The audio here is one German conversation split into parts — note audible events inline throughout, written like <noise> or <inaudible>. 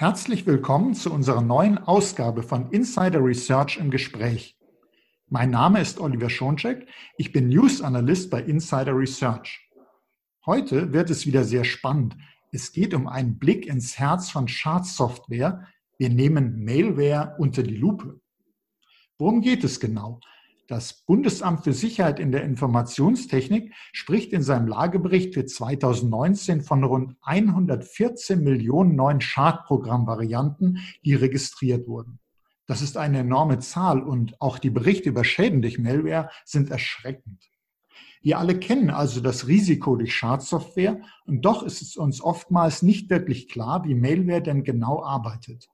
Herzlich willkommen zu unserer neuen Ausgabe von Insider Research im Gespräch. Mein Name ist Oliver Schoncheck. Ich bin News Analyst bei Insider Research. Heute wird es wieder sehr spannend. Es geht um einen Blick ins Herz von Schadsoftware. Wir nehmen Mailware unter die Lupe. Worum geht es genau? Das Bundesamt für Sicherheit in der Informationstechnik spricht in seinem Lagebericht für 2019 von rund 114 Millionen neuen Schadprogrammvarianten, die registriert wurden. Das ist eine enorme Zahl und auch die Berichte über Schäden durch Malware sind erschreckend. Wir alle kennen also das Risiko durch Schadsoftware und doch ist es uns oftmals nicht wirklich klar, wie Malware denn genau arbeitet.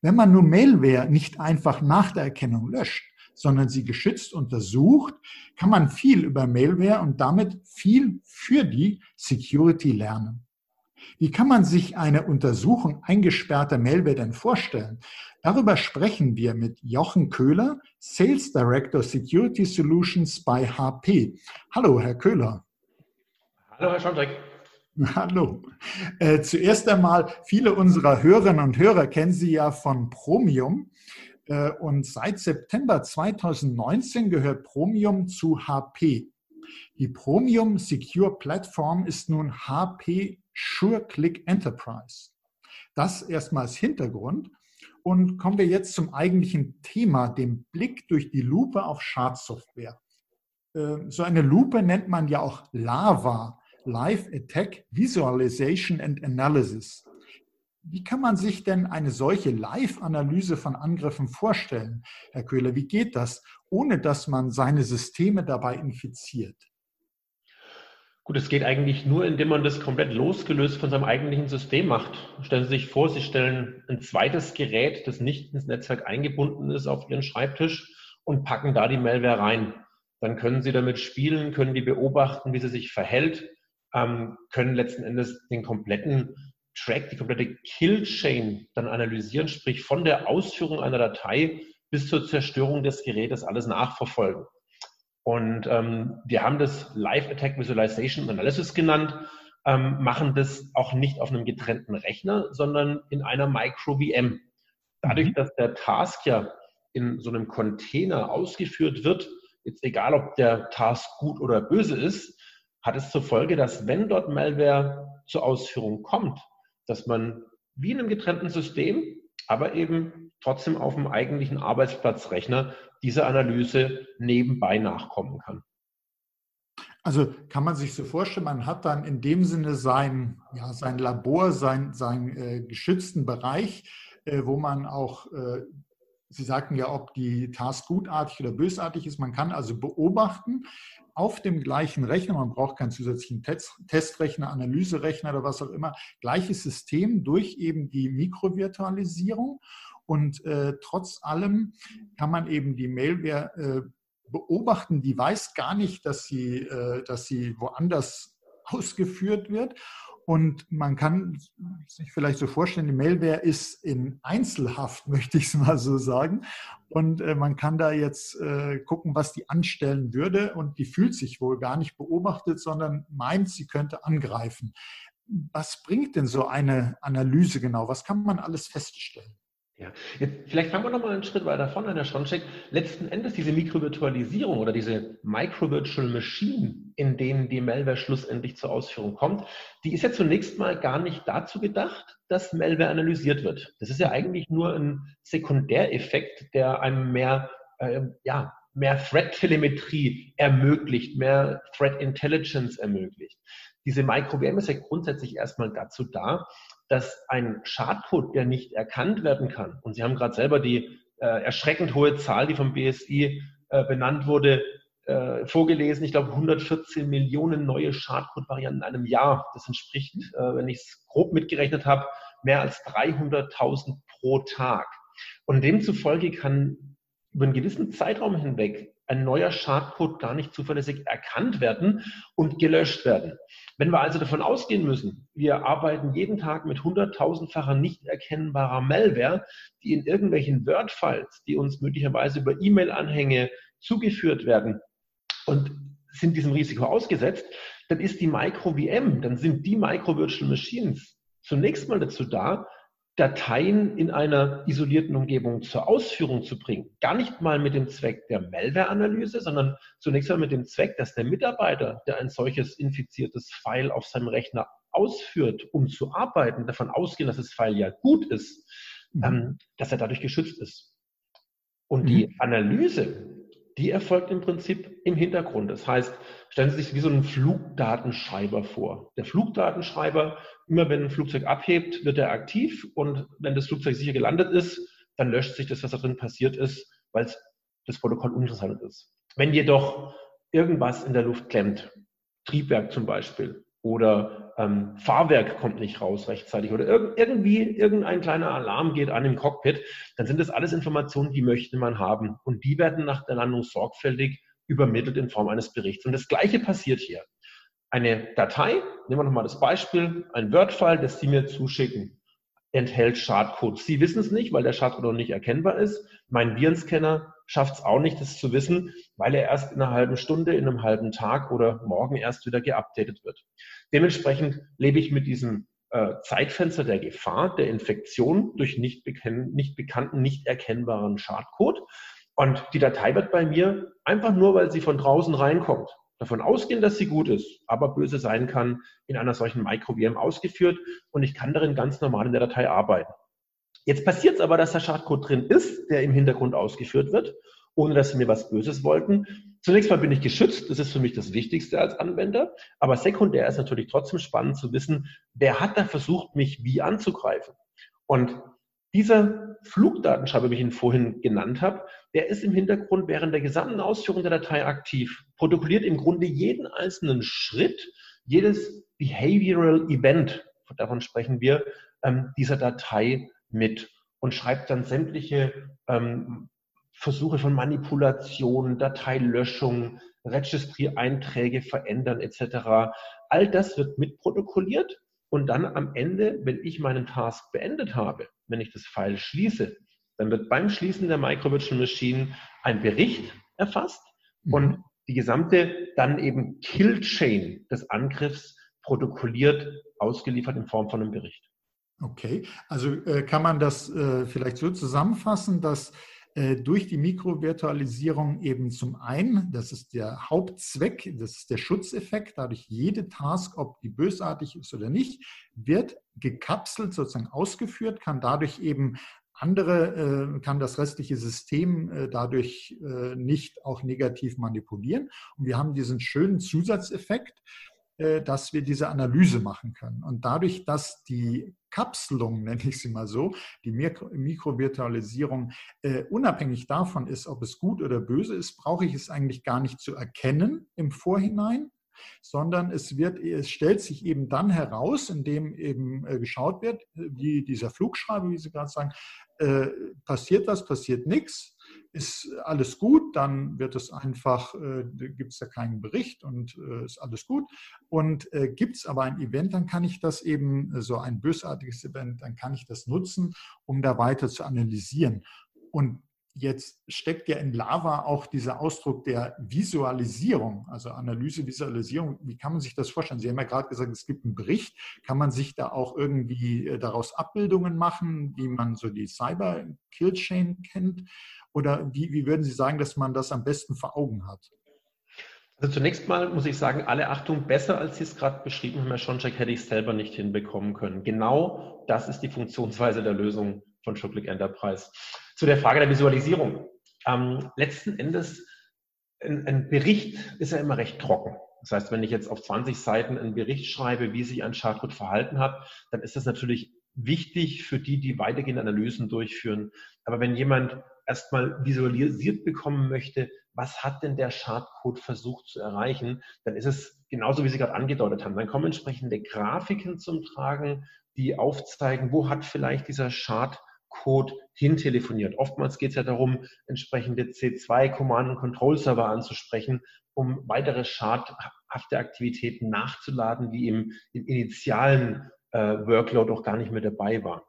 Wenn man nur Malware nicht einfach nach der Erkennung löscht, sondern sie geschützt untersucht, kann man viel über Malware und damit viel für die Security lernen. Wie kann man sich eine Untersuchung eingesperrter Malware denn vorstellen? Darüber sprechen wir mit Jochen Köhler, Sales Director Security Solutions bei HP. Hallo, Herr Köhler. Hallo, Herr Schontek. Hallo. Äh, zuerst einmal, viele unserer Hörerinnen und Hörer kennen Sie ja von Promium. Äh, und seit September 2019 gehört Promium zu HP. Die Promium Secure Platform ist nun HP SureClick Enterprise. Das erstmal als Hintergrund. Und kommen wir jetzt zum eigentlichen Thema, dem Blick durch die Lupe auf Schadsoftware. Äh, so eine Lupe nennt man ja auch LAVA, Live Attack Visualization and Analysis. Wie kann man sich denn eine solche Live-Analyse von Angriffen vorstellen, Herr Köhler? Wie geht das, ohne dass man seine Systeme dabei infiziert? Gut, es geht eigentlich nur, indem man das komplett losgelöst von seinem eigentlichen System macht. Stellen Sie sich vor, Sie stellen ein zweites Gerät, das nicht ins Netzwerk eingebunden ist, auf Ihren Schreibtisch und packen da die Malware rein. Dann können Sie damit spielen, können die beobachten, wie sie sich verhält, ähm, können letzten Endes den kompletten Track, die komplette Killchain dann analysieren, sprich von der Ausführung einer Datei bis zur Zerstörung des Gerätes alles nachverfolgen. Und ähm, wir haben das Live Attack Visualization Analysis genannt, ähm, machen das auch nicht auf einem getrennten Rechner, sondern in einer Micro-VM. Dadurch, mhm. dass der Task ja in so einem Container ausgeführt wird, jetzt egal ob der Task gut oder böse ist, hat es zur Folge, dass wenn dort Malware zur Ausführung kommt, dass man wie in einem getrennten System, aber eben trotzdem auf dem eigentlichen Arbeitsplatzrechner dieser Analyse nebenbei nachkommen kann. Also kann man sich so vorstellen, man hat dann in dem Sinne sein, ja, sein Labor, sein, seinen äh, geschützten Bereich, äh, wo man auch, äh, Sie sagten ja, ob die Task gutartig oder bösartig ist, man kann also beobachten, auf dem gleichen Rechner, man braucht keinen zusätzlichen Test, Testrechner, Analyserechner oder was auch immer, gleiches System durch eben die Mikrovirtualisierung. Und äh, trotz allem kann man eben die Mailware äh, beobachten, die weiß gar nicht, dass sie, äh, dass sie woanders <laughs> ausgeführt wird. Und man kann sich vielleicht so vorstellen, die Mailware ist in Einzelhaft, <laughs> möchte ich es mal so sagen. Und äh, man kann da jetzt äh, gucken, was die anstellen würde. Und die fühlt sich wohl gar nicht beobachtet, sondern meint, sie könnte angreifen. Was bringt denn so eine Analyse genau? Was kann man alles feststellen? Ja, jetzt, vielleicht fangen wir noch mal einen Schritt weiter von, Herr Schoncheck. Letzten Endes diese Mikrovirtualisierung oder diese Micro-Virtual Machine, in denen die Malware schlussendlich zur Ausführung kommt, die ist ja zunächst mal gar nicht dazu gedacht, dass Malware analysiert wird. Das ist ja eigentlich nur ein Sekundäreffekt, der einem mehr, äh, ja, mehr Threat-Telemetrie ermöglicht, mehr Threat Intelligence ermöglicht. Diese Micro-VM ist ja grundsätzlich erstmal dazu da, dass ein Schadcode, der nicht erkannt werden kann, und Sie haben gerade selber die äh, erschreckend hohe Zahl, die vom BSI äh, benannt wurde, äh, vorgelesen, ich glaube 114 Millionen neue Schadcode-Varianten in einem Jahr. Das entspricht, äh, wenn ich es grob mitgerechnet habe, mehr als 300.000 pro Tag. Und demzufolge kann über einen gewissen Zeitraum hinweg ein neuer Schadcode gar nicht zuverlässig erkannt werden und gelöscht werden. Wenn wir also davon ausgehen müssen, wir arbeiten jeden Tag mit hunderttausendfacher nicht erkennbarer Malware, die in irgendwelchen Word-Files, die uns möglicherweise über E-Mail-Anhänge zugeführt werden und sind diesem Risiko ausgesetzt, dann ist die Micro-VM, dann sind die Micro-Virtual Machines zunächst mal dazu da, Dateien in einer isolierten Umgebung zur Ausführung zu bringen. Gar nicht mal mit dem Zweck der Malware-Analyse, sondern zunächst einmal mit dem Zweck, dass der Mitarbeiter, der ein solches infiziertes File auf seinem Rechner ausführt, um zu arbeiten, davon ausgehen, dass das File ja gut ist, mhm. ähm, dass er dadurch geschützt ist. Und mhm. die Analyse, die erfolgt im Prinzip im Hintergrund. Das heißt, stellen Sie sich wie so einen Flugdatenschreiber vor. Der Flugdatenschreiber, immer wenn ein Flugzeug abhebt, wird er aktiv und wenn das Flugzeug sicher gelandet ist, dann löscht sich das, was da drin passiert ist, weil das Protokoll uninteressant ist. Wenn jedoch irgendwas in der Luft klemmt, Triebwerk zum Beispiel, oder ähm, Fahrwerk kommt nicht raus rechtzeitig oder irg irgendwie irgendein kleiner Alarm geht an im Cockpit, dann sind das alles Informationen, die möchte man haben. Und die werden nach der Landung sorgfältig übermittelt in Form eines Berichts. Und das Gleiche passiert hier. Eine Datei, nehmen wir nochmal das Beispiel, ein Word-File, das Sie mir zuschicken, enthält Schadcode. Sie wissen es nicht, weil der Schadcode noch nicht erkennbar ist. Mein Virenscanner schafft es auch nicht, das zu wissen, weil er erst in einer halben Stunde, in einem halben Tag oder morgen erst wieder geupdatet wird. Dementsprechend lebe ich mit diesem äh, Zeitfenster der Gefahr, der Infektion durch nicht, nicht bekannten, nicht erkennbaren Schadcode. Und die Datei wird bei mir einfach nur, weil sie von draußen reinkommt, davon ausgehen, dass sie gut ist, aber böse sein kann, in einer solchen Micro-VM ausgeführt und ich kann darin ganz normal in der Datei arbeiten. Jetzt passiert es aber, dass der Schadcode drin ist, der im Hintergrund ausgeführt wird, ohne dass sie mir was Böses wollten. Zunächst mal bin ich geschützt, das ist für mich das Wichtigste als Anwender, aber sekundär ist natürlich trotzdem spannend zu wissen, wer hat da versucht, mich wie anzugreifen. Und dieser Flugdatenschreiber, wie ich ihn vorhin genannt habe, der ist im Hintergrund während der gesamten Ausführung der Datei aktiv, protokolliert im Grunde jeden einzelnen Schritt, jedes Behavioral Event, davon sprechen wir, ähm, dieser Datei mit und schreibt dann sämtliche ähm, Versuche von Manipulation, Dateilöschung, Registry-Einträge verändern etc. All das wird mitprotokolliert und dann am Ende, wenn ich meinen Task beendet habe, wenn ich das File schließe, dann wird beim Schließen der Micro Virtual Machine ein Bericht erfasst mhm. und die gesamte dann eben Kill-Chain des Angriffs protokolliert, ausgeliefert in Form von einem Bericht. Okay, also äh, kann man das äh, vielleicht so zusammenfassen, dass äh, durch die Mikrovirtualisierung eben zum einen, das ist der Hauptzweck, das ist der Schutzeffekt, dadurch jede Task, ob die bösartig ist oder nicht, wird gekapselt sozusagen ausgeführt, kann dadurch eben andere, äh, kann das restliche System äh, dadurch nicht auch negativ manipulieren. Und wir haben diesen schönen Zusatzeffekt, dass wir diese Analyse machen können. Und dadurch, dass die Kapselung, nenne ich sie mal so, die Mikrovirtualisierung, äh, unabhängig davon ist, ob es gut oder böse ist, brauche ich es eigentlich gar nicht zu erkennen im Vorhinein, sondern es wird, es stellt sich eben dann heraus, indem eben äh, geschaut wird, wie dieser Flugschreiber, wie Sie gerade sagen, äh, passiert was, passiert nichts, ist alles gut, dann wird es einfach, äh, gibt es da keinen Bericht und äh, ist alles gut. Und äh, gibt es aber ein Event, dann kann ich das eben, äh, so ein bösartiges Event, dann kann ich das nutzen, um da weiter zu analysieren. Und jetzt steckt ja in Lava auch dieser Ausdruck der Visualisierung, also Analyse, Visualisierung. Wie kann man sich das vorstellen? Sie haben ja gerade gesagt, es gibt einen Bericht. Kann man sich da auch irgendwie äh, daraus Abbildungen machen, wie man so die Cyber Kill Chain kennt? Oder wie, wie würden Sie sagen, dass man das am besten vor Augen hat? Also zunächst mal muss ich sagen, alle Achtung, besser als Sie es gerade beschrieben haben, Herr Schoncheck, hätte ich es selber nicht hinbekommen können. Genau das ist die Funktionsweise der Lösung von Schucklick Enterprise. Zu der Frage der Visualisierung. Ähm, letzten Endes, ein, ein Bericht ist ja immer recht trocken. Das heißt, wenn ich jetzt auf 20 Seiten einen Bericht schreibe, wie sich ein Schadcode verhalten hat, dann ist das natürlich wichtig für die, die weitergehende Analysen durchführen. Aber wenn jemand erstmal visualisiert bekommen möchte, was hat denn der Schadcode versucht zu erreichen, dann ist es genauso, wie Sie gerade angedeutet haben. Dann kommen entsprechende Grafiken zum Tragen, die aufzeigen, wo hat vielleicht dieser Schadcode hintelefoniert. Oftmals geht es ja darum, entsprechende C2 Command and Control Server anzusprechen, um weitere schadhafte Aktivitäten nachzuladen, die im, im initialen äh, Workload auch gar nicht mehr dabei war.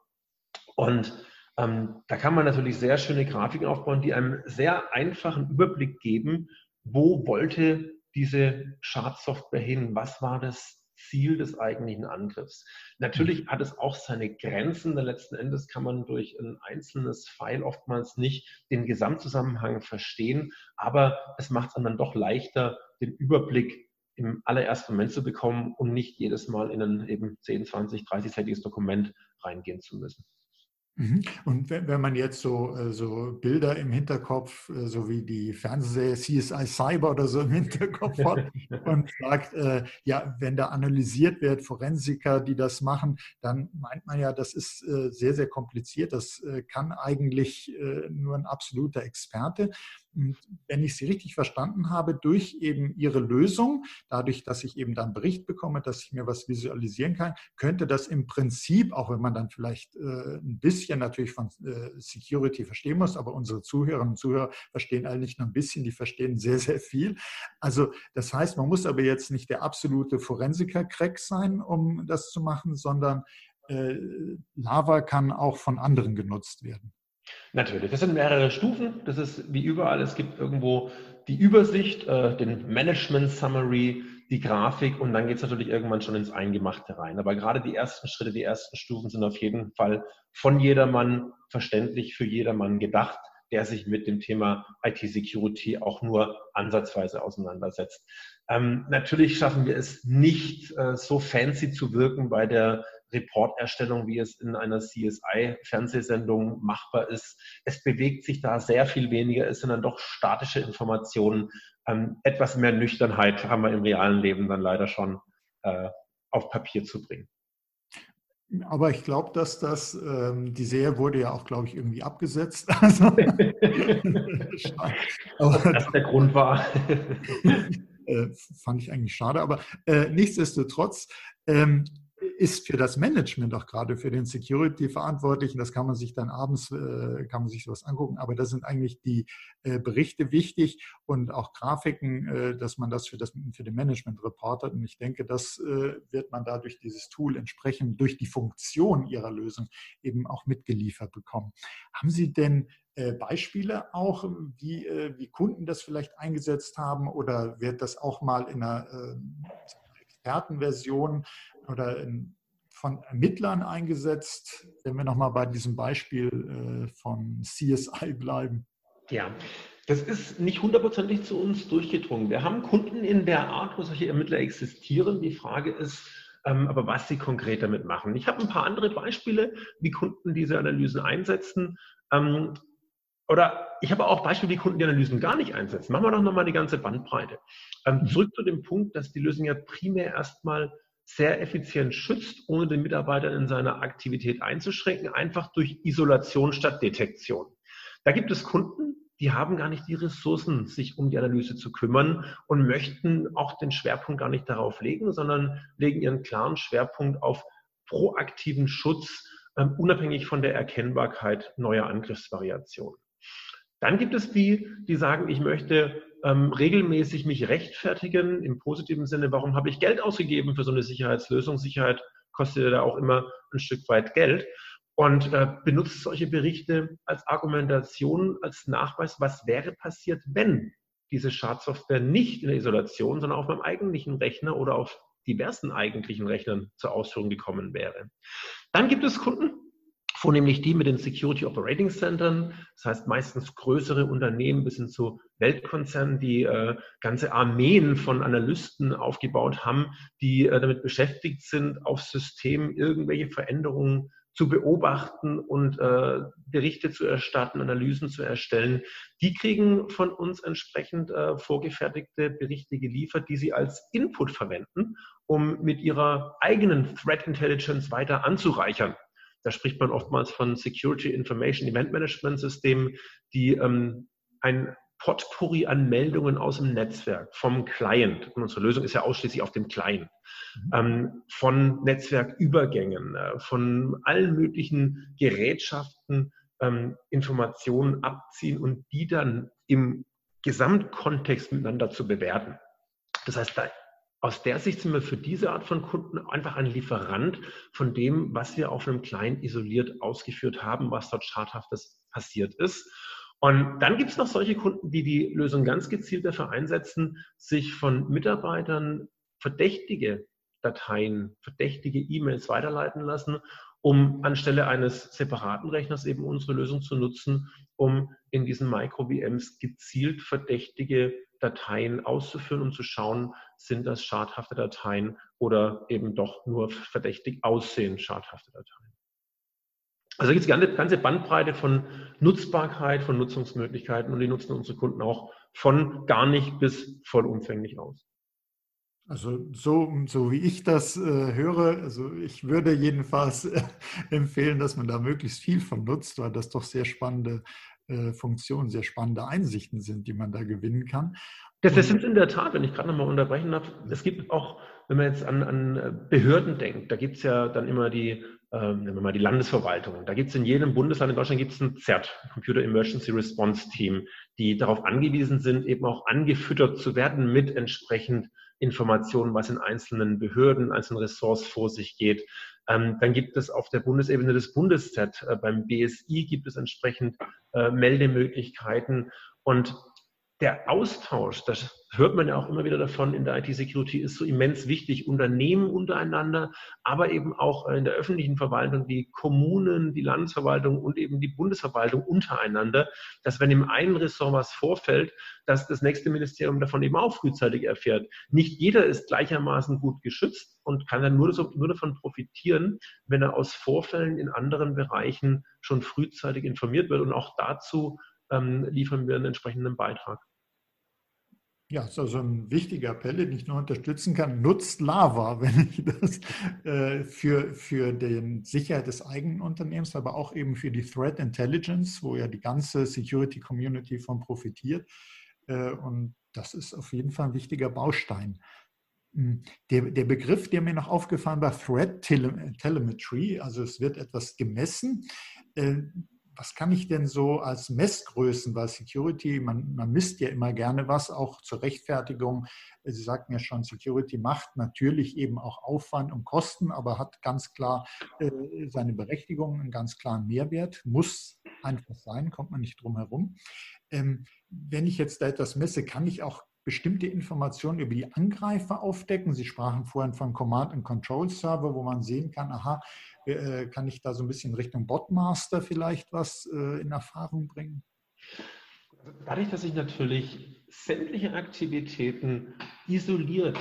Und ähm, da kann man natürlich sehr schöne Grafiken aufbauen, die einem sehr einfachen Überblick geben, wo wollte diese Schadsoftware hin, was war das Ziel des eigentlichen Angriffs. Natürlich hat es auch seine Grenzen, denn letzten Endes kann man durch ein einzelnes File oftmals nicht den Gesamtzusammenhang verstehen, aber es macht es dann doch leichter, den Überblick im allerersten Moment zu bekommen und nicht jedes Mal in ein eben 10, 20, 30-seitiges Dokument reingehen zu müssen. Mhm. Und wenn, man jetzt so, äh, so Bilder im Hinterkopf, äh, so wie die Fernsehserie CSI Cyber oder so im Hinterkopf hat <laughs> und sagt, äh, ja, wenn da analysiert wird, Forensiker, die das machen, dann meint man ja, das ist sehr, sehr kompliziert. Das kann eigentlich nur ein absoluter Experte. Wenn ich Sie richtig verstanden habe, durch eben Ihre Lösung, dadurch, dass ich eben dann Bericht bekomme, dass ich mir was visualisieren kann, könnte das im Prinzip, auch wenn man dann vielleicht äh, ein bisschen natürlich von äh, Security verstehen muss, aber unsere Zuhörerinnen und Zuhörer verstehen eigentlich nur ein bisschen, die verstehen sehr, sehr viel. Also das heißt, man muss aber jetzt nicht der absolute Forensiker-Crack sein, um das zu machen, sondern äh, Lava kann auch von anderen genutzt werden. Natürlich, das sind mehrere Stufen. Das ist wie überall. Es gibt irgendwo die Übersicht, äh, den Management Summary, die Grafik und dann geht es natürlich irgendwann schon ins Eingemachte rein. Aber gerade die ersten Schritte, die ersten Stufen sind auf jeden Fall von jedermann verständlich, für jedermann gedacht, der sich mit dem Thema IT-Security auch nur ansatzweise auseinandersetzt. Ähm, natürlich schaffen wir es nicht, äh, so fancy zu wirken bei der Reporterstellung, wie es in einer CSI-Fernsehsendung machbar ist. Es bewegt sich da sehr viel weniger. Es sind dann doch statische Informationen. Ähm, etwas mehr Nüchternheit haben wir im realen Leben dann leider schon äh, auf Papier zu bringen. Aber ich glaube, dass das, ähm, die Serie wurde ja auch, glaube ich, irgendwie abgesetzt. <laughs> Also, <laughs> Aber das der Grund war. <laughs> äh, fand ich eigentlich schade. Aber äh, nichtsdestotrotz, ähm, ist für das Management auch gerade für den Security Verantwortlichen. Das kann man sich dann abends, äh, kann man sich sowas angucken. Aber da sind eigentlich die äh, Berichte wichtig und auch Grafiken, äh, dass man das für, das für den Management reportet. Und ich denke, das äh, wird man dadurch dieses Tool entsprechend durch die Funktion Ihrer Lösung eben auch mitgeliefert bekommen. Haben Sie denn äh, Beispiele auch, wie, äh, wie Kunden das vielleicht eingesetzt haben oder wird das auch mal in einer Expertenversion oder in, von Ermittlern eingesetzt, wenn wir nochmal bei diesem Beispiel äh, von CSI bleiben. Ja, das ist nicht hundertprozentig zu uns durchgedrungen. Wir haben Kunden in der Art, wo solche Ermittler existieren. Die Frage ist, ähm, aber was sie konkret damit machen. Ich habe ein paar andere Beispiele, wie Kunden diese Analysen einsetzen. Ähm, oder ich habe auch Beispiele, wie Kunden die Analysen gar nicht einsetzen. Machen wir doch nochmal die ganze Bandbreite. Ähm, mhm. zurück zu dem Punkt, dass die Lösung ja primär erstmal sehr effizient schützt, ohne den Mitarbeiter in seiner Aktivität einzuschränken, einfach durch Isolation statt Detektion. Da gibt es Kunden, die haben gar nicht die Ressourcen, sich um die Analyse zu kümmern und möchten auch den Schwerpunkt gar nicht darauf legen, sondern legen ihren klaren Schwerpunkt auf proaktiven Schutz, ähm, unabhängig von der Erkennbarkeit neuer Angriffsvariationen. Dann gibt es die, die sagen, ich möchte ähm, regelmäßig mich rechtfertigen im positiven Sinne, warum habe ich Geld ausgegeben für so eine Sicherheitslösung? Sicherheit kostet ja da auch immer ein Stück weit Geld und äh, benutzt solche Berichte als Argumentation, als Nachweis, was wäre passiert, wenn diese Schadsoftware nicht in der Isolation, sondern auf meinem eigentlichen Rechner oder auf diversen eigentlichen Rechnern zur Ausführung gekommen wäre. Dann gibt es Kunden, vornehmlich die mit den Security Operating Centern, das heißt meistens größere Unternehmen bis hin zu Weltkonzernen, die äh, ganze Armeen von Analysten aufgebaut haben, die äh, damit beschäftigt sind, auf Systemen irgendwelche Veränderungen zu beobachten und äh, Berichte zu erstatten, Analysen zu erstellen. Die kriegen von uns entsprechend äh, vorgefertigte Berichte geliefert, die sie als Input verwenden, um mit ihrer eigenen Threat Intelligence weiter anzureichern. Da spricht man oftmals von Security Information Event Management Systemen, die ähm, ein Potpourri an Meldungen aus dem Netzwerk, vom Client, und unsere Lösung ist ja ausschließlich auf dem Client, mhm. ähm, von Netzwerkübergängen, äh, von allen möglichen Gerätschaften ähm, Informationen abziehen und die dann im Gesamtkontext miteinander zu bewerten. Das heißt, da aus der Sicht sind wir für diese Art von Kunden einfach ein Lieferant von dem, was wir auf einem Client isoliert ausgeführt haben, was dort schadhaftes passiert ist. Und dann gibt es noch solche Kunden, die die Lösung ganz gezielt dafür einsetzen, sich von Mitarbeitern Verdächtige Dateien, verdächtige E-Mails weiterleiten lassen, um anstelle eines separaten Rechners eben unsere Lösung zu nutzen, um in diesen Micro-VMs gezielt verdächtige Dateien auszuführen und zu schauen, sind das schadhafte Dateien oder eben doch nur verdächtig aussehend schadhafte Dateien. Also gibt es eine ganze Bandbreite von Nutzbarkeit, von Nutzungsmöglichkeiten und die nutzen unsere Kunden auch von gar nicht bis vollumfänglich aus. Also so, so wie ich das äh, höre, also ich würde jedenfalls äh, <laughs> empfehlen, dass man da möglichst viel von nutzt, weil das doch sehr spannende äh, Funktionen, sehr spannende Einsichten sind, die man da gewinnen kann. Das, das sind in der Tat, wenn ich gerade nochmal unterbrechen darf, es gibt auch, wenn man jetzt an, an äh, Behörden denkt, da gibt es ja dann immer die ähm, nehmen wir mal die Landesverwaltung. Da gibt es in jedem Bundesland in Deutschland gibt es ein CERT, Computer Emergency Response Team, die darauf angewiesen sind, eben auch angefüttert zu werden mit entsprechend Informationen, was in einzelnen Behörden, einzelnen Ressorts vor sich geht. Ähm, dann gibt es auf der Bundesebene das Bundeszert. Äh, beim BSI gibt es entsprechend äh, Meldemöglichkeiten. Und der Austausch, das hört man ja auch immer wieder davon in der IT-Security, ist so immens wichtig. Unternehmen untereinander, aber eben auch in der öffentlichen Verwaltung, die Kommunen, die Landesverwaltung und eben die Bundesverwaltung untereinander, dass wenn im einen Ressort was vorfällt, dass das nächste Ministerium davon eben auch frühzeitig erfährt. Nicht jeder ist gleichermaßen gut geschützt und kann dann nur, nur davon profitieren, wenn er aus Vorfällen in anderen Bereichen schon frühzeitig informiert wird. Und auch dazu ähm, liefern wir einen entsprechenden Beitrag. Ja, das ist also ein wichtiger Appell, den ich nur unterstützen kann. Nutzt Lava, <laughs> wenn ich das äh, für, für die Sicherheit des eigenen Unternehmens, aber auch eben für die Threat Intelligence, wo ja die ganze Security Community von profitiert. Äh, und das ist auf jeden Fall ein wichtiger Baustein. Hm, der, der Begriff, der mir noch aufgefallen war, Threat Telemetry, also es wird etwas gemessen. Äh, was kann ich denn so als Messgrößen, weil Security, man, man misst ja immer gerne was, auch zur Rechtfertigung. Sie sagten ja schon, Security macht natürlich eben auch Aufwand und Kosten, aber hat ganz klar äh, seine Berechtigung, einen ganz klaren Mehrwert, muss einfach sein, kommt man nicht drum herum. Ähm, wenn ich jetzt da etwas messe, kann ich auch bestimmte Informationen über die Angreifer aufdecken. Sie sprachen vorhin von Command and Control Server, wo man sehen kann, aha, äh, kann ich da so ein bisschen Richtung Botmaster vielleicht was äh, in Erfahrung bringen? Dadurch, dass ich natürlich sämtliche Aktivitäten isoliert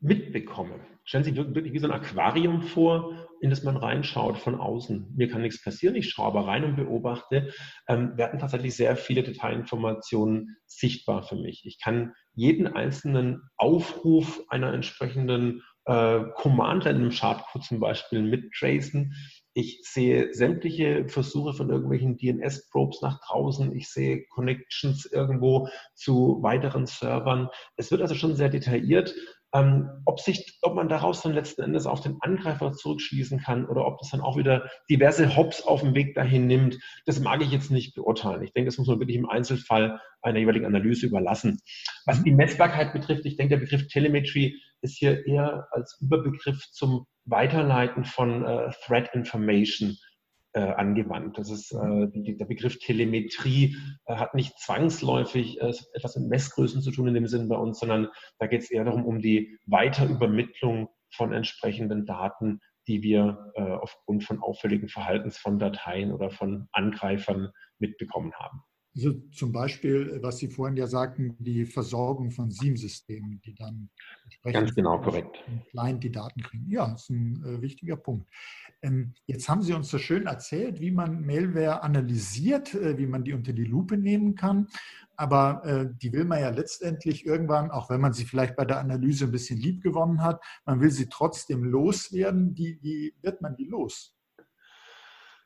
mitbekomme, stellen Sie sich wirklich wie so ein Aquarium vor, in das man reinschaut von außen. Mir kann nichts passieren, ich schaue aber rein und beobachte, ähm, werden tatsächlich sehr viele Detailinformationen sichtbar für mich. Ich kann jeden einzelnen Aufruf einer entsprechenden äh, Command in einem Schadcode zum Beispiel mittracen. Ich sehe sämtliche Versuche von irgendwelchen DNS-Probes nach draußen. Ich sehe Connections irgendwo zu weiteren Servern. Es wird also schon sehr detailliert. Ähm, ob, sich, ob man daraus dann letzten Endes auf den Angreifer zurückschließen kann oder ob das dann auch wieder diverse Hops auf dem Weg dahin nimmt, das mag ich jetzt nicht beurteilen. Ich denke, das muss man wirklich im Einzelfall einer jeweiligen Analyse überlassen. Was mhm. die Messbarkeit betrifft, ich denke, der Begriff Telemetry ist hier eher als Überbegriff zum Weiterleiten von äh, Threat Information äh, angewandt. Das ist äh, die, der Begriff Telemetrie äh, hat nicht zwangsläufig äh, etwas mit Messgrößen zu tun in dem Sinn bei uns, sondern da geht es eher darum, um die Weiterübermittlung von entsprechenden Daten, die wir äh, aufgrund von auffälligen Verhaltens von Dateien oder von Angreifern mitbekommen haben. Also zum Beispiel, was Sie vorhin ja sagten, die Versorgung von SIEM-Systemen, die dann Ganz genau, korrekt. Client die Daten kriegen. Ja, das ist ein äh, wichtiger Punkt. Ähm, jetzt haben Sie uns so schön erzählt, wie man Malware analysiert, äh, wie man die unter die Lupe nehmen kann. Aber äh, die will man ja letztendlich irgendwann, auch wenn man sie vielleicht bei der Analyse ein bisschen lieb gewonnen hat, man will sie trotzdem loswerden. Wie, wie wird man die los?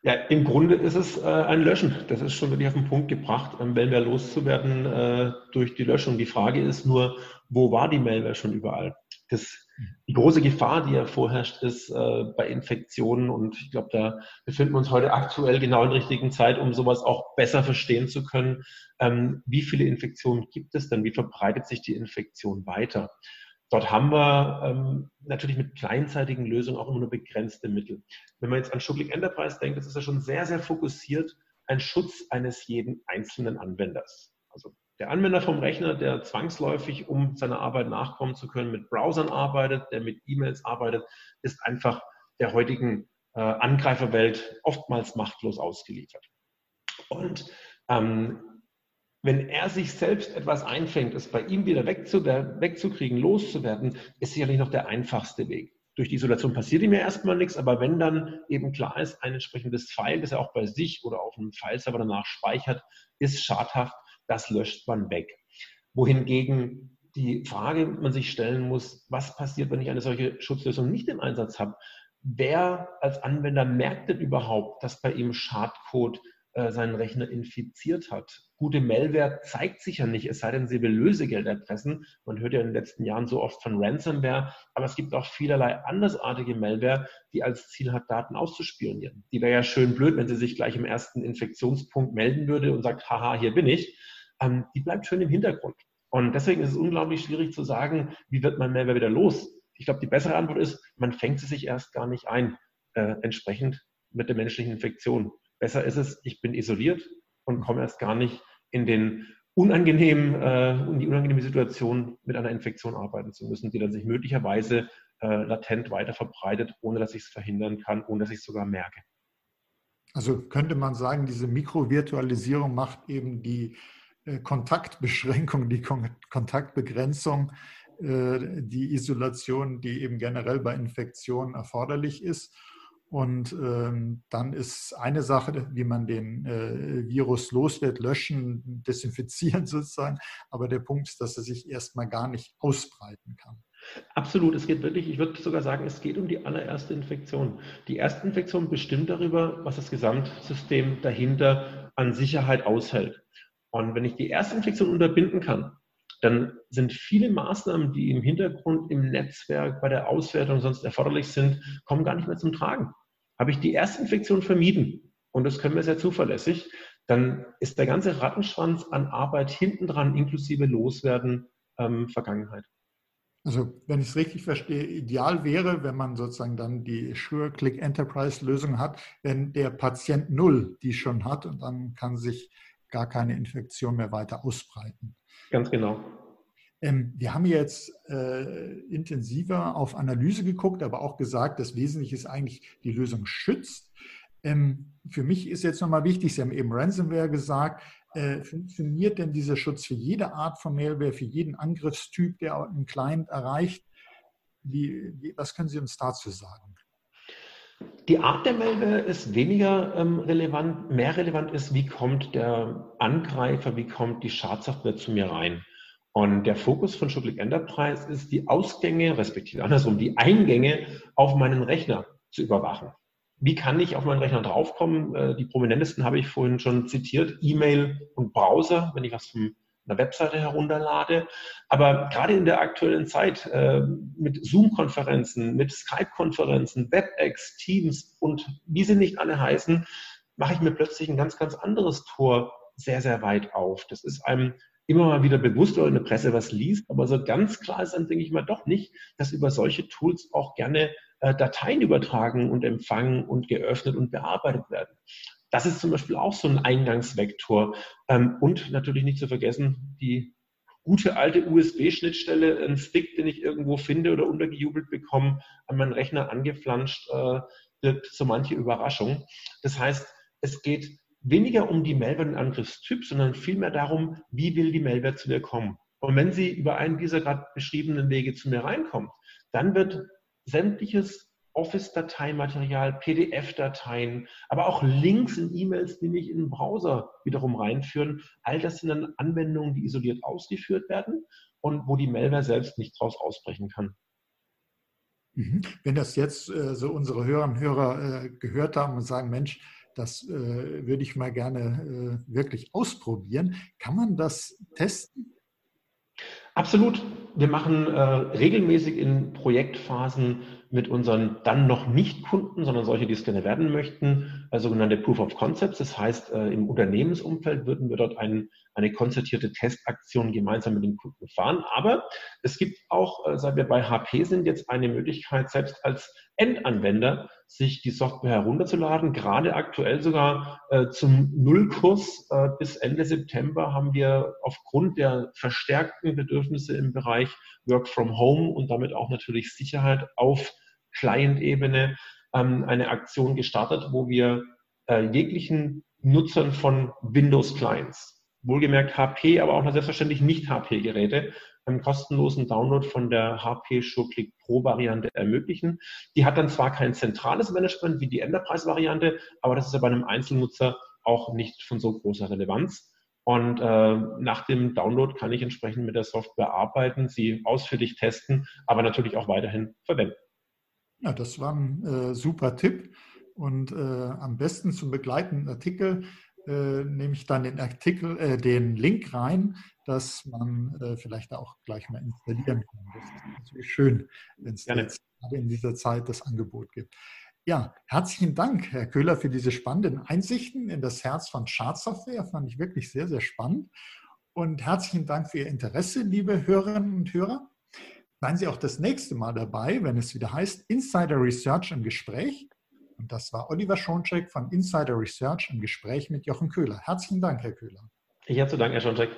Ja, im Grunde ist es äh, ein Löschen. Das ist schon wirklich auf den Punkt gebracht, ähm, Malware loszuwerden äh, durch die Löschung. Die Frage ist nur, wo war die Malware schon überall? Das, die große Gefahr, die ja vorherrscht, ist äh, bei Infektionen und ich glaube, da befinden wir uns heute aktuell genau in der richtigen Zeit, um sowas auch besser verstehen zu können. Ähm, wie viele Infektionen gibt es denn? Wie verbreitet sich die Infektion weiter? Dort haben wir ähm, natürlich mit kleinzeitigen Lösungen auch immer nur begrenzte Mittel. Wenn man jetzt an Schublick Enterprise denkt, das ist ja schon sehr, sehr fokussiert ein Schutz eines jeden einzelnen Anwenders. Also Der Anwender vom Rechner, der zwangsläufig, um seiner Arbeit nachkommen zu können, mit Browsern arbeitet, der mit E-Mails arbeitet, ist einfach der heutigen äh, Angreiferwelt oftmals machtlos ausgeliefert. Und ähm, wenn er sich selbst etwas einfängt, es bei ihm wieder wegzukriegen, loszuwerden, ist sicherlich noch der einfachste Weg. Durch die Isolation passiert ihm ja erstmal nichts, aber wenn dann eben klar ist, ein entsprechendes File, das er auch bei sich oder auf einem File-Server danach speichert, ist schadhaft, das löscht man weg. Wohingegen die Frage man sich stellen muss, was passiert, wenn ich eine solche Schutzlösung nicht im Einsatz habe? Wer als Anwender merkt denn überhaupt, dass bei ihm Schadcode äh, seinen Rechner infiziert hat? Gute Malware zeigt sich ja nicht, es sei denn, sie will Lösegeld erpressen. Man hört ja in den letzten Jahren so oft von Ransomware, aber es gibt auch vielerlei andersartige Malware, die als Ziel hat, Daten auszuspionieren. Die wäre ja schön blöd, wenn sie sich gleich im ersten Infektionspunkt melden würde und sagt, haha, hier bin ich ähm, die bleibt schön im Hintergrund. Und deswegen ist es unglaublich schwierig zu sagen, wie wird man Malware wieder los? Ich glaube, die bessere Antwort ist, man fängt sie sich erst gar nicht ein, äh, entsprechend mit der menschlichen Infektion. Besser ist es, ich bin isoliert und komme erst gar nicht in den unangenehmen, äh, in die unangenehme Situation, mit einer Infektion arbeiten zu müssen, die dann sich möglicherweise äh, latent weiter verbreitet, ohne dass ich es verhindern kann, ohne dass ich es sogar merke. Also könnte man sagen, diese Mikrovirtualisierung macht eben die äh, Kontaktbeschränkung, die Kontaktbegrenzung, äh, die Isolation, die eben generell bei Infektionen erforderlich ist. Und ähm, dann ist eine Sache, wie man den äh, Virus loslässt, löschen, desinfizieren <laughs> sozusagen. Aber der Punkt ist, dass er sich erstmal gar nicht ausbreiten kann. Absolut, es geht wirklich, ich würde sogar sagen, es geht um die allererste Infektion. Die erste Infektion bestimmt darüber, was das Gesamtsystem dahinter an Sicherheit aushält. Und wenn ich die erste Infektion unterbinden kann, dann sind viele Maßnahmen, die im Hintergrund im Netzwerk bei der Auswertung sonst erforderlich sind, kommen gar nicht mehr zum Tragen. Habe ich die erste Infektion vermieden, und das können wir sehr zuverlässig, dann ist der ganze Rattenschwanz an Arbeit hinten dran, inklusive Loswerden, ähm, Vergangenheit. Also, wenn ich es richtig verstehe, ideal wäre, wenn man sozusagen dann die Sure-Click Enterprise Lösung hat, wenn der Patient Null die schon hat und dann kann sich gar keine Infektion mehr weiter ausbreiten. Ganz genau. Ähm, wir haben jetzt äh, intensiver auf Analyse geguckt, aber auch gesagt, das Wesentliche ist eigentlich, die Lösung schützt. Ähm, für mich ist jetzt nochmal wichtig, Sie haben eben Ransomware gesagt, äh, funktioniert denn dieser Schutz für jede Art von Malware, für jeden Angriffstyp, der einen Client erreicht? Wie, wie, was können Sie uns dazu sagen? Die Art der Malware ist weniger ähm, relevant. Mehr relevant ist, wie kommt der Angreifer, wie kommt die Schadsoftware zu mir rein. Und der Fokus von Schublick Enterprise ist, die Ausgänge, respektive andersrum, die Eingänge auf meinen Rechner zu überwachen. Wie kann ich auf meinen Rechner draufkommen? Äh, die prominentesten habe ich vorhin schon zitiert, E-Mail und Browser, wenn ich was vom einer Webseite herunterlade. Aber gerade in der aktuellen Zeit äh, mit Zoom-Konferenzen, mit Skype-Konferenzen, WebEx, Teams und wie sie nicht alle heißen, mache ich mir plötzlich ein ganz, ganz anderes Tor sehr, sehr weit auf. Das ist einem immer mal wieder bewusst oder in der Presse was liest, aber so ganz klar ist dann, denke ich mal, doch nicht, dass über solche Tools auch gerne äh, Dateien übertragen und empfangen und geöffnet und bearbeitet werden. Das ist zum Beispiel auch so ein Eingangsvektor. Ähm, und natürlich nicht zu vergessen, die gute alte USB-Schnittstelle, ein Stick, den ich irgendwo finde oder untergejubelt bekomme, an meinen Rechner angeflanscht, äh, wird so manche Überraschung. Das heißt, es geht weniger um die Malware-Angriffstyp, sondern vielmehr darum, wie will die Malware zu mir kommen. Und wenn sie über einen dieser gerade beschriebenen Wege zu mir reinkommt, dann wird sämtliches Office-Dateimaterial, PDF-Dateien, aber auch Links in E-Mails, die mich in den Browser wiederum reinführen. All das sind dann Anwendungen, die isoliert ausgeführt werden und wo die Malware selbst nicht draus ausbrechen kann. Mhm. Wenn das jetzt äh, so unsere Hörerinnen und Hörer äh, gehört haben und sagen, Mensch, das äh, würde ich mal gerne äh, wirklich ausprobieren, kann man das testen? Absolut. Wir machen äh, regelmäßig in Projektphasen mit unseren dann noch nicht Kunden, sondern solche, die es gerne werden möchten, äh, sogenannte Proof of Concepts. Das heißt, äh, im Unternehmensumfeld würden wir dort ein, eine konzertierte Testaktion gemeinsam mit den Kunden fahren. Aber es gibt auch, äh, seit wir bei HP sind, jetzt eine Möglichkeit, selbst als Endanwender sich die Software herunterzuladen. Gerade aktuell sogar äh, zum Nullkurs äh, bis Ende September haben wir aufgrund der verstärkten Bedürfnisse im Bereich Work from Home und damit auch natürlich Sicherheit auf Client-Ebene ähm, eine Aktion gestartet, wo wir äh, jeglichen Nutzern von Windows-Clients, wohlgemerkt HP, aber auch selbstverständlich nicht HP-Geräte, einen kostenlosen Download von der HP SureClick Pro Variante ermöglichen. Die hat dann zwar kein zentrales Management wie die Enterprise-Variante, aber das ist ja bei einem Einzelnutzer auch nicht von so großer Relevanz. Und äh, nach dem Download kann ich entsprechend mit der Software arbeiten, sie ausführlich testen, aber natürlich auch weiterhin verwenden. Ja, das war ein äh, super Tipp. Und äh, am besten zum begleitenden Artikel äh, nehme ich dann den Artikel, äh, den Link rein, dass man äh, vielleicht auch gleich mal installieren kann. Das ist natürlich schön, wenn es in dieser Zeit das Angebot gibt. Ja, herzlichen Dank, Herr Köhler, für diese spannenden Einsichten in das Herz von Schadsoftware. Fand ich wirklich sehr, sehr spannend. Und herzlichen Dank für Ihr Interesse, liebe Hörerinnen und Hörer. Seien Sie auch das nächste Mal dabei, wenn es wieder heißt Insider Research im Gespräch. Und das war Oliver Schoncheck von Insider Research im Gespräch mit Jochen Köhler. Herzlichen Dank, Herr Köhler. Ich herzlichen Dank, Herr Schoncheck.